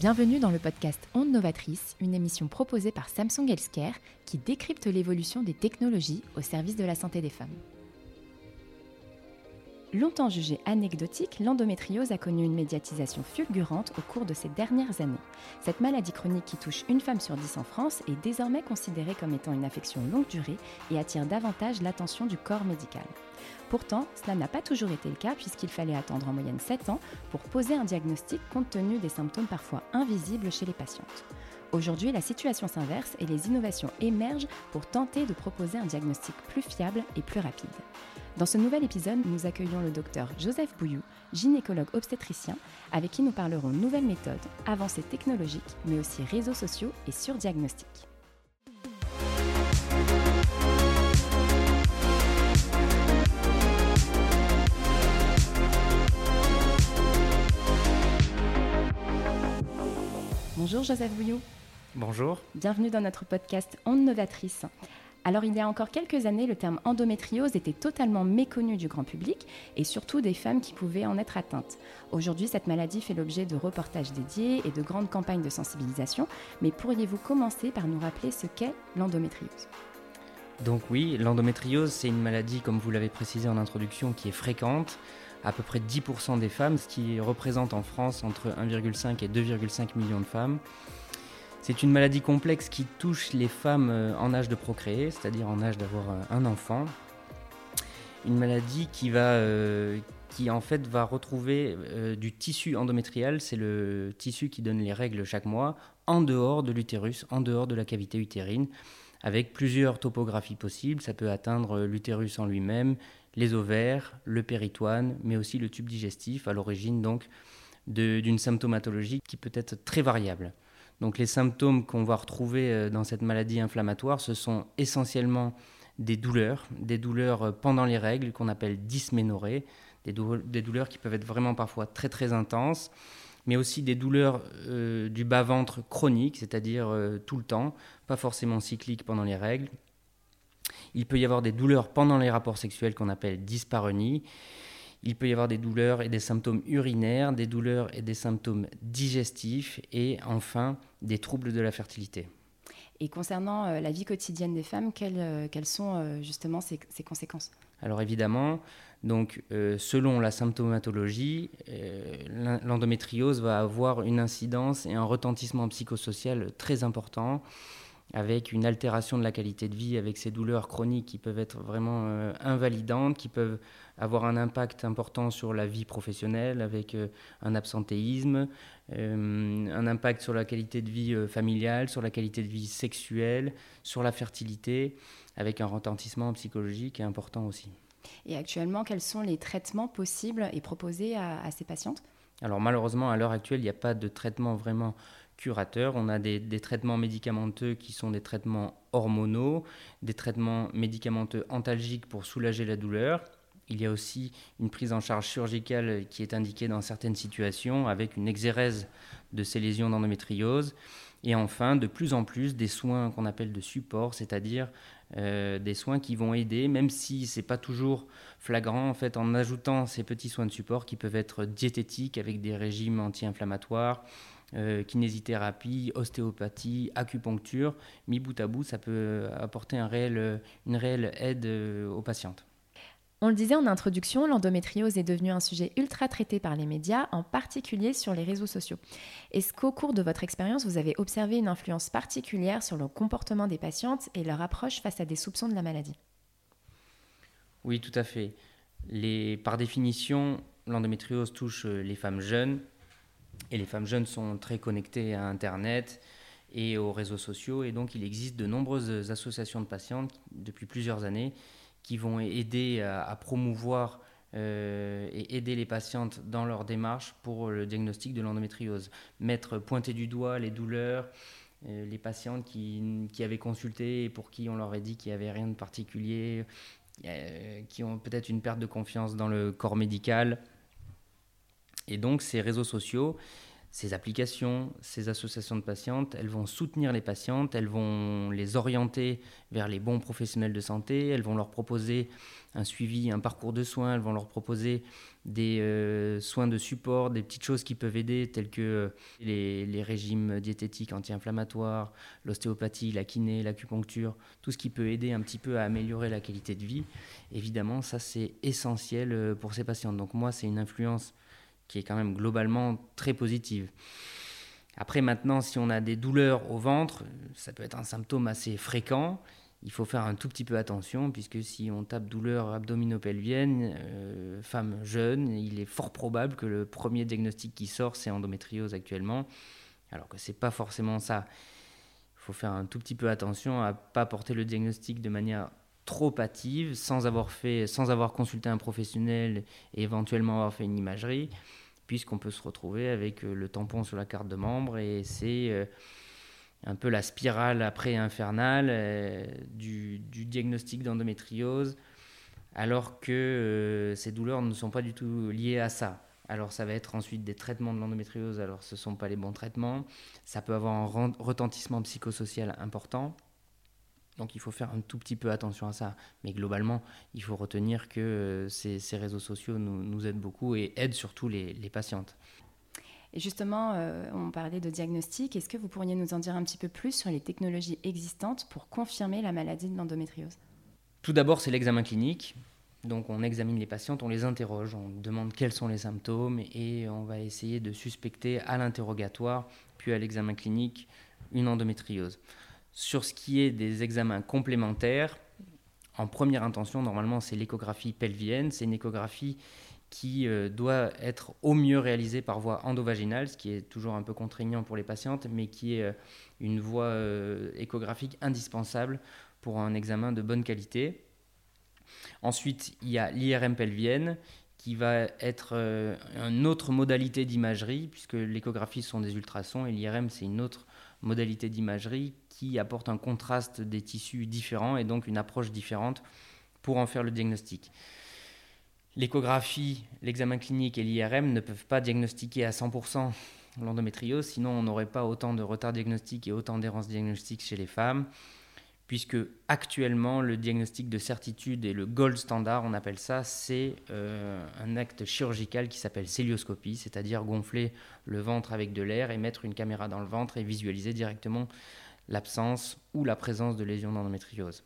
Bienvenue dans le podcast Onde Novatrice, une émission proposée par Samsung Healthcare qui décrypte l'évolution des technologies au service de la santé des femmes. Longtemps jugée anecdotique, l'endométriose a connu une médiatisation fulgurante au cours de ces dernières années. Cette maladie chronique qui touche une femme sur dix en France est désormais considérée comme étant une affection longue durée et attire davantage l'attention du corps médical. Pourtant, cela n'a pas toujours été le cas puisqu'il fallait attendre en moyenne 7 ans pour poser un diagnostic compte tenu des symptômes parfois invisibles chez les patientes. Aujourd'hui, la situation s'inverse et les innovations émergent pour tenter de proposer un diagnostic plus fiable et plus rapide. Dans ce nouvel épisode, nous accueillons le docteur Joseph Bouillou, gynécologue obstétricien, avec qui nous parlerons nouvelles méthodes, avancées technologiques, mais aussi réseaux sociaux et surdiagnostic. Bonjour Joseph Bouillou. Bonjour. Bienvenue dans notre podcast Onde Novatrice. Alors il y a encore quelques années, le terme endométriose était totalement méconnu du grand public et surtout des femmes qui pouvaient en être atteintes. Aujourd'hui, cette maladie fait l'objet de reportages dédiés et de grandes campagnes de sensibilisation, mais pourriez-vous commencer par nous rappeler ce qu'est l'endométriose? Donc oui, l'endométriose, c'est une maladie, comme vous l'avez précisé en introduction, qui est fréquente. À peu près 10% des femmes, ce qui représente en France entre 1,5 et 2,5 millions de femmes. C'est une maladie complexe qui touche les femmes euh, en âge de procréer, c'est-à-dire en âge d'avoir euh, un enfant. Une maladie qui va, euh, qui en fait va retrouver du tissu endométrial, c'est le tissu qui donne les règles chaque mois, en dehors de l'utérus, en dehors de la cavité utérine, avec plusieurs topographies possibles. Ça peut atteindre l'utérus en lui-même, les ovaires, le péritoine, mais aussi le tube digestif, à l'origine donc d'une symptomatologie qui peut être très variable. Donc les symptômes qu'on va retrouver euh, dans cette maladie inflammatoire, ce sont essentiellement des douleurs, des douleurs euh, pendant les règles qu'on appelle dysménorrhées, des, douleurs qui peuvent être vraiment parfois très très intenses, mais aussi des douleurs euh, du bas-ventre chroniques, c'est-à-dire tout le temps, pas forcément cycliques pendant les règles. Il peut y avoir des douleurs pendant les rapports sexuels qu'on appelle dyspareunie. Il peut y avoir des douleurs et des symptômes urinaires, des douleurs et des symptômes digestifs et enfin des troubles de la fertilité. Et concernant euh, la vie quotidienne des femmes, quelles, euh, sont euh, justement ces, conséquences? Alors évidemment, donc, selon la symptomatologie, l'endométriose va avoir une incidence et un retentissement psychosocial très important avec une altération de la qualité de vie, avec ces douleurs chroniques qui peuvent être vraiment euh, invalidantes, qui peuvent avoir un impact important sur la vie professionnelle, avec euh, un absentéisme, euh, un impact sur la qualité de vie familiale, sur la qualité de vie sexuelle, sur la fertilité, avec un retentissement psychologique important aussi. Et actuellement, quels sont les traitements possibles et proposés à, à ces patientes? Alors malheureusement, à l'heure actuelle, il n'y a pas de traitement vraiment curateurs. On a des, traitements médicamenteux qui sont des traitements hormonaux, des traitements médicamenteux antalgiques pour soulager la douleur. Il y a aussi une prise en charge chirurgicale qui est indiquée dans certaines situations avec une exérèse de ces lésions d'endométriose. Et enfin, de plus en plus, des soins qu'on appelle de support, c'est-à-dire euh, des soins qui vont aider, même si ce n'est pas toujours flagrant, en fait, en ajoutant ces petits soins de support qui peuvent être diététiques avec des régimes anti-inflammatoires, euh, kinésithérapie, ostéopathie, acupuncture, mis bout à bout, ça peut apporter un réel, une réelle aide euh, aux patientes. On le disait en introduction, l'endométriose est devenue un sujet ultra traité par les médias, en particulier sur les réseaux sociaux. Est-ce qu'au cours de votre expérience, vous avez observé une influence particulière sur le comportement des patientes et leur approche face à des soupçons de la maladie? Oui, tout à fait. Les, par définition, l'endométriose touche euh, les femmes jeunes, et les femmes jeunes sont très connectées à Internet et aux réseaux sociaux. Et donc, il existe de nombreuses associations de patientes depuis plusieurs années qui vont aider à, promouvoir euh, et aider les patientes dans leur démarche pour le diagnostic de l'endométriose. Mettre, pointer du doigt les douleurs, euh, les patientes qui, avaient consulté et pour qui on leur a dit qu'il n'y avait rien de particulier, euh, qui ont peut-être une perte de confiance dans le corps médical. Et donc ces réseaux sociaux, ces applications, ces associations de patientes, elles vont soutenir les patientes, elles vont les orienter vers les bons professionnels de santé, elles vont leur proposer un suivi, un parcours de soins, elles vont leur proposer des euh, soins de support, des petites choses qui peuvent aider, telles que euh, les, les, régimes diététiques anti-inflammatoires, l'ostéopathie, la kiné, l'acupuncture, tout ce qui peut aider un petit peu à améliorer la qualité de vie. Évidemment, ça c'est essentiel euh, pour ces patientes. Donc moi, c'est une influence qui est quand même globalement très positive. Après, maintenant, si on a des douleurs au ventre, ça peut être un symptôme assez fréquent. Il faut faire un tout petit peu attention, puisque si on tape douleur abdominopelvienne, euh, femme jeune, il est fort probable que le premier diagnostic qui sort, c'est endométriose actuellement, alors que ce n'est pas forcément ça. Il faut faire un tout petit peu attention à ne pas porter le diagnostic de manière trop hâtive, sans avoir, fait, sans avoir consulté un professionnel et éventuellement avoir fait une imagerie, puisqu'on peut se retrouver avec euh, le tampon sur la carte de membre et c'est euh, un peu la spirale après infernale euh, du, diagnostic d'endométriose, alors que ces douleurs ne sont pas du tout liées à ça. Alors ça va être ensuite des traitements de l'endométriose, alors ce ne sont pas les bons traitements, ça peut avoir un retentissement psychosocial important. Donc il faut faire un tout petit peu attention à ça. Mais globalement, il faut retenir que euh, ces, réseaux sociaux nous, aident beaucoup et aident surtout les, patientes. Et justement, euh, on parlait de diagnostic. Est-ce que vous pourriez nous en dire un petit peu plus sur les technologies existantes pour confirmer la maladie de l'endométriose? Tout d'abord, c'est l'examen clinique. Donc on examine les patientes, on les interroge, on demande quels sont les symptômes et on va essayer de suspecter à l'interrogatoire, puis à l'examen clinique, une endométriose. Sur ce qui est des examens complémentaires, en première intention, normalement, c'est l'échographie pelvienne. C'est une échographie qui euh, doit être au mieux réalisée par voie endovaginale, ce qui est toujours un peu contraignant pour les patientes, mais qui est euh, une voie euh, échographique indispensable pour un examen de bonne qualité. Ensuite, il y a l'IRM pelvienne, qui va être une autre modalité d'imagerie, puisque l'échographie sont des ultrasons et l'IRM, c'est une autre modalité d'imagerie qui apporte un contraste des tissus différents et donc une approche différente pour en faire le diagnostic. L'échographie, l'examen clinique et l'IRM ne peuvent pas diagnostiquer à 100% l'endométriose, sinon on n'aurait pas autant de retard diagnostique et autant d'errance diagnostique chez les femmes puisque actuellement le diagnostic de certitude et le gold standard, on appelle ça, c'est euh, un acte chirurgical qui s'appelle célioscopie, c'est-à-dire gonfler le ventre avec de l'air et mettre une caméra dans le ventre et visualiser directement l'absence ou la présence de lésions d'endométriose.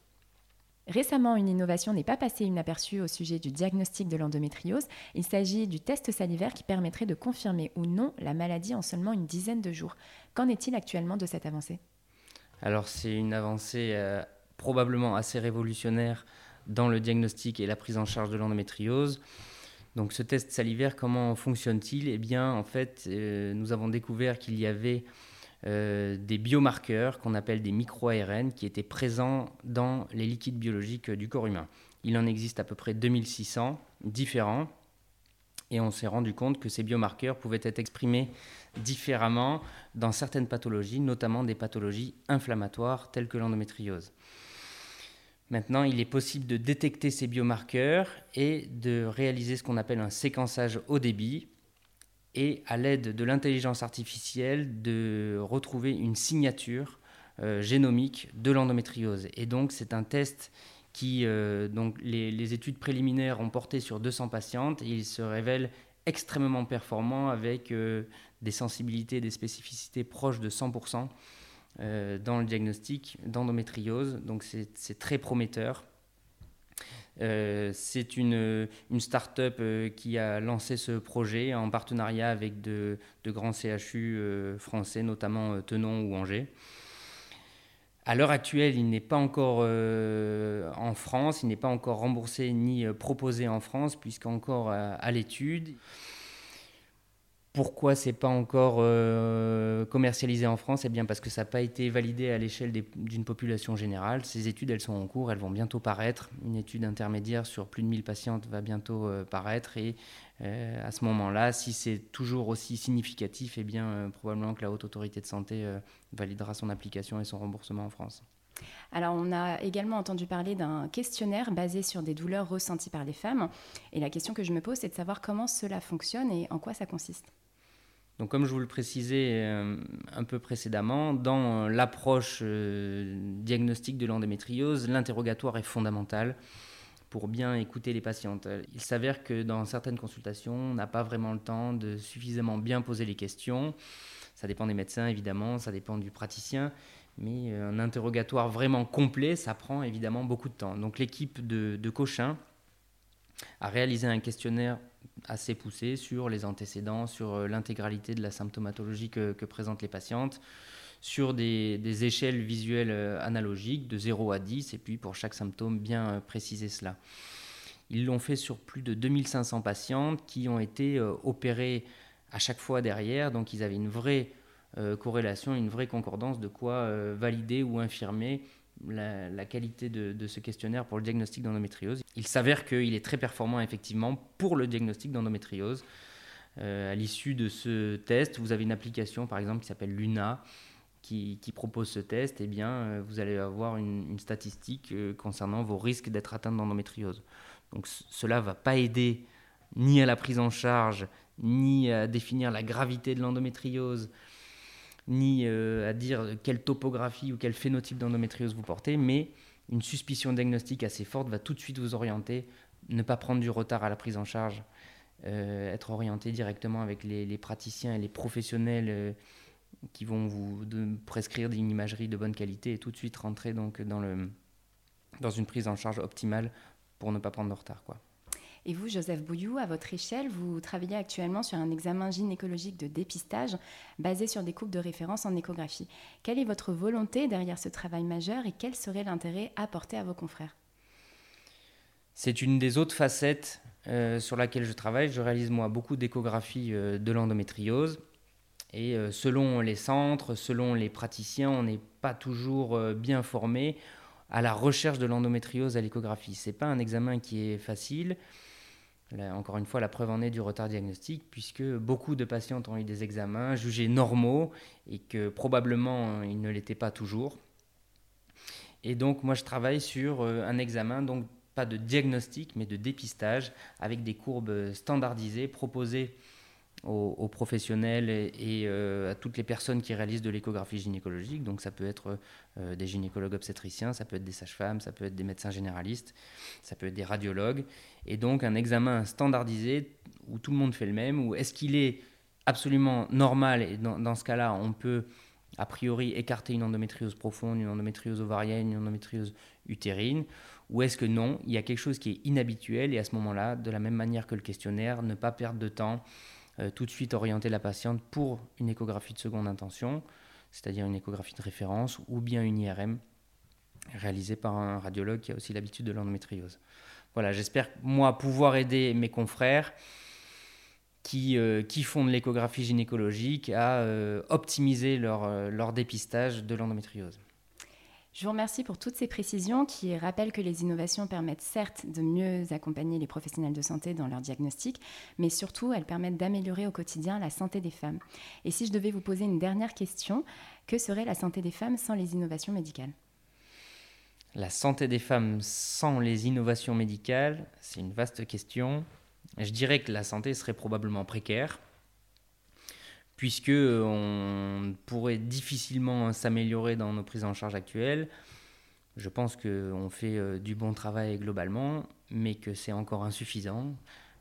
Récemment, une innovation n'est pas passée inaperçue au sujet du diagnostic de l'endométriose. Il s'agit du test salivaire qui permettrait de confirmer ou non la maladie en seulement une dizaine de jours. Qu'en est-il actuellement de cette avancée? Alors c'est une avancée euh, probablement assez révolutionnaire dans le diagnostic et la prise en charge de l'endométriose. Donc ce test salivaire, comment fonctionne-t-il? Eh bien en fait, euh, nous avons découvert qu'il y avait euh, des biomarqueurs qu'on appelle des micro-ARN qui étaient présents dans les liquides biologiques du corps humain. Il en existe à peu près 2600 différents et on s'est rendu compte que ces biomarqueurs pouvaient être exprimés différemment dans certaines pathologies, notamment des pathologies inflammatoires telles que l'endométriose. Maintenant, il est possible de détecter ces biomarqueurs et de réaliser ce qu'on appelle un séquençage haut débit et à l'aide de l'intelligence artificielle de retrouver une signature euh, génomique de l'endométriose. Et donc c'est un test euh, donc les, études préliminaires ont porté sur 200 patientes et il se révèle extrêmement performant avec euh, des sensibilités, des spécificités proches de 100% euh, dans le diagnostic d'endométriose. Donc c'est très prometteur. c'est une, une start-up qui a lancé ce projet en partenariat avec de, de grands CHU français, notamment Tenon ou Angers. À l'heure actuelle, il n'est pas encore euh, en France, il n'est pas encore remboursé ni euh, proposé en France, puisqu'encore à, à l'étude. Pourquoi c'est pas encore euh, commercialisé en France? Eh bien parce que ça n'a pas été validé à l'échelle d'une population générale. Ces études, elles sont en cours, elles vont bientôt paraître. Une étude intermédiaire sur plus de 1000 patientes va bientôt paraître et à ce moment-là, si c'est toujours aussi significatif, eh bien probablement que la haute autorité de santé validera son application et son remboursement en France. Alors, on a également entendu parler d'un questionnaire basé sur des douleurs ressenties par les femmes. Et la question que je me pose, c'est de savoir comment cela fonctionne et en quoi ça consiste. Donc comme je vous le précisais euh, un peu précédemment, dans l'approche euh, diagnostique de l'endométriose, l'interrogatoire est fondamental pour bien écouter les patientes. Il s'avère que dans certaines consultations, on n'a pas vraiment le temps de suffisamment bien poser les questions. Ça dépend des médecins évidemment, ça dépend du praticien, mais un interrogatoire vraiment complet, ça prend évidemment beaucoup de temps. Donc l'équipe de, de Cochin a réalisé un questionnaire assez poussé sur les antécédents, sur euh, l'intégralité de la symptomatologie que, présentent les patientes, sur des, échelles visuelles euh, analogiques de 0 à 10, et puis pour chaque symptôme, bien euh, préciser cela. Ils l'ont fait sur plus de 2500 patientes qui ont été opérées à chaque fois derrière, donc ils avaient une vraie corrélation, une vraie concordance de quoi valider ou infirmer la, qualité de, ce questionnaire pour le diagnostic d'endométriose. Il s'avère qu'il est très performant effectivement pour le diagnostic d'endométriose. Euh, à l'issue de ce test, vous avez une application par exemple qui s'appelle Luna qui, propose ce test. Eh bien, euh, vous allez avoir une, statistique euh, concernant vos risques d'être atteinte d'endométriose. Donc cela ne va pas aider ni à la prise en charge, ni à définir la gravité de l'endométriose, ni euh, à dire quelle topographie ou quel phénotype d'endométriose vous portez, mais une suspicion diagnostique assez forte va tout de suite vous orienter, ne pas prendre du retard à la prise en charge, euh, être orienté directement avec les, praticiens et les professionnels euh, qui vont vous prescrire une imagerie de bonne qualité et tout de suite rentrer donc dans, le, dans une prise en charge optimale pour ne pas prendre de retard. Quoi. Et vous, Joseph Bouillou, à votre échelle, vous travaillez actuellement sur un examen gynécologique de dépistage basé sur des coupes de référence en échographie. Quelle est votre volonté derrière ce travail majeur et quel serait l'intérêt apporté à vos confrères? C'est une des autres facettes euh, sur laquelle je travaille. Je réalise moi beaucoup d'échographies euh, de l'endométriose. Et euh, selon les centres, selon les praticiens, on n'est pas toujours bien formé à la recherche de l'endométriose à l'échographie. Ce n'est pas un examen qui est facile encore une fois, la preuve en est du retard diagnostique, puisque beaucoup de patientes ont eu des examens jugés normaux et que probablement ils ne l'étaient pas toujours. Et donc, moi, je travaille sur euh, un examen, donc pas de diagnostic, mais de dépistage, avec des courbes standardisées proposées aux, professionnels et, euh, à toutes les personnes qui réalisent de l'échographie gynécologique. Donc ça peut être euh, des gynécologues obstétriciens, ça peut être des sages-femmes, ça peut être des médecins généralistes, ça peut être des radiologues. Et donc un examen standardisé où tout le monde fait le même, ou est-ce qu'il est absolument normal, et dans, dans ce cas-là, on peut a priori écarter une endométriose profonde, une endométriose ovarienne, une endométriose utérine, ou est-ce que non, il y a quelque chose qui est inhabituel et à ce moment-là, de la même manière que le questionnaire, ne pas perdre de temps, euh, tout de suite orienter la patiente pour une échographie de seconde intention, c'est-à-dire une échographie de référence, ou bien une IRM réalisée par un radiologue qui a aussi l'habitude de l'endométriose. Voilà, j'espère moi pouvoir aider mes confrères qui, euh, qui font de l'échographie gynécologique à euh, optimiser leur, leur dépistage de l'endométriose. Je vous remercie pour toutes ces précisions qui rappellent que les innovations permettent certes de mieux accompagner les professionnels de santé dans leur diagnostic, mais surtout elles permettent d'améliorer au quotidien la santé des femmes. Et si je devais vous poser une dernière question, que serait la santé des femmes sans les innovations médicales? La santé des femmes sans les innovations médicales, c'est une vaste question. Je dirais que la santé serait probablement précaire puisque on pourrait difficilement s'améliorer dans nos prises en charge actuelles. Je pense qu'on fait euh, du bon travail globalement, mais que c'est encore insuffisant.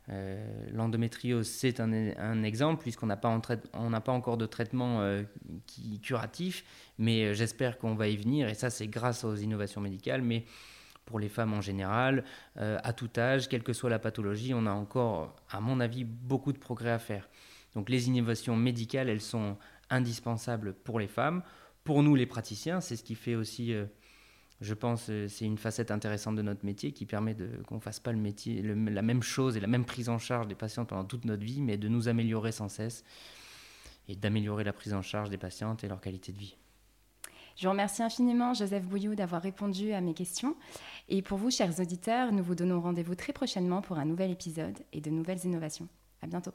Euh, l'endométriose, c'est un, exemple, puisqu'on n'a pas, encore de traitement euh, qui, curatif, mais j'espère qu'on va y venir, et ça c'est grâce aux innovations médicales, mais pour les femmes en général, à tout âge, quelle que soit la pathologie, on a encore, à mon avis, beaucoup de progrès à faire. Donc les innovations médicales, elles sont indispensables pour les femmes. Pour nous, les praticiens, c'est ce qui fait aussi, euh, je pense, euh, c'est une facette intéressante de notre métier qui permet qu'on ne fasse pas le métier, la même chose et la même prise en charge des patientes pendant toute notre vie, mais de nous améliorer sans cesse et d'améliorer la prise en charge des patientes et leur qualité de vie. Je vous remercie infiniment, Joseph Bouillou, d'avoir répondu à mes questions. Et pour vous, chers auditeurs, nous vous donnons rendez-vous très prochainement pour un nouvel épisode et de nouvelles innovations. À bientôt.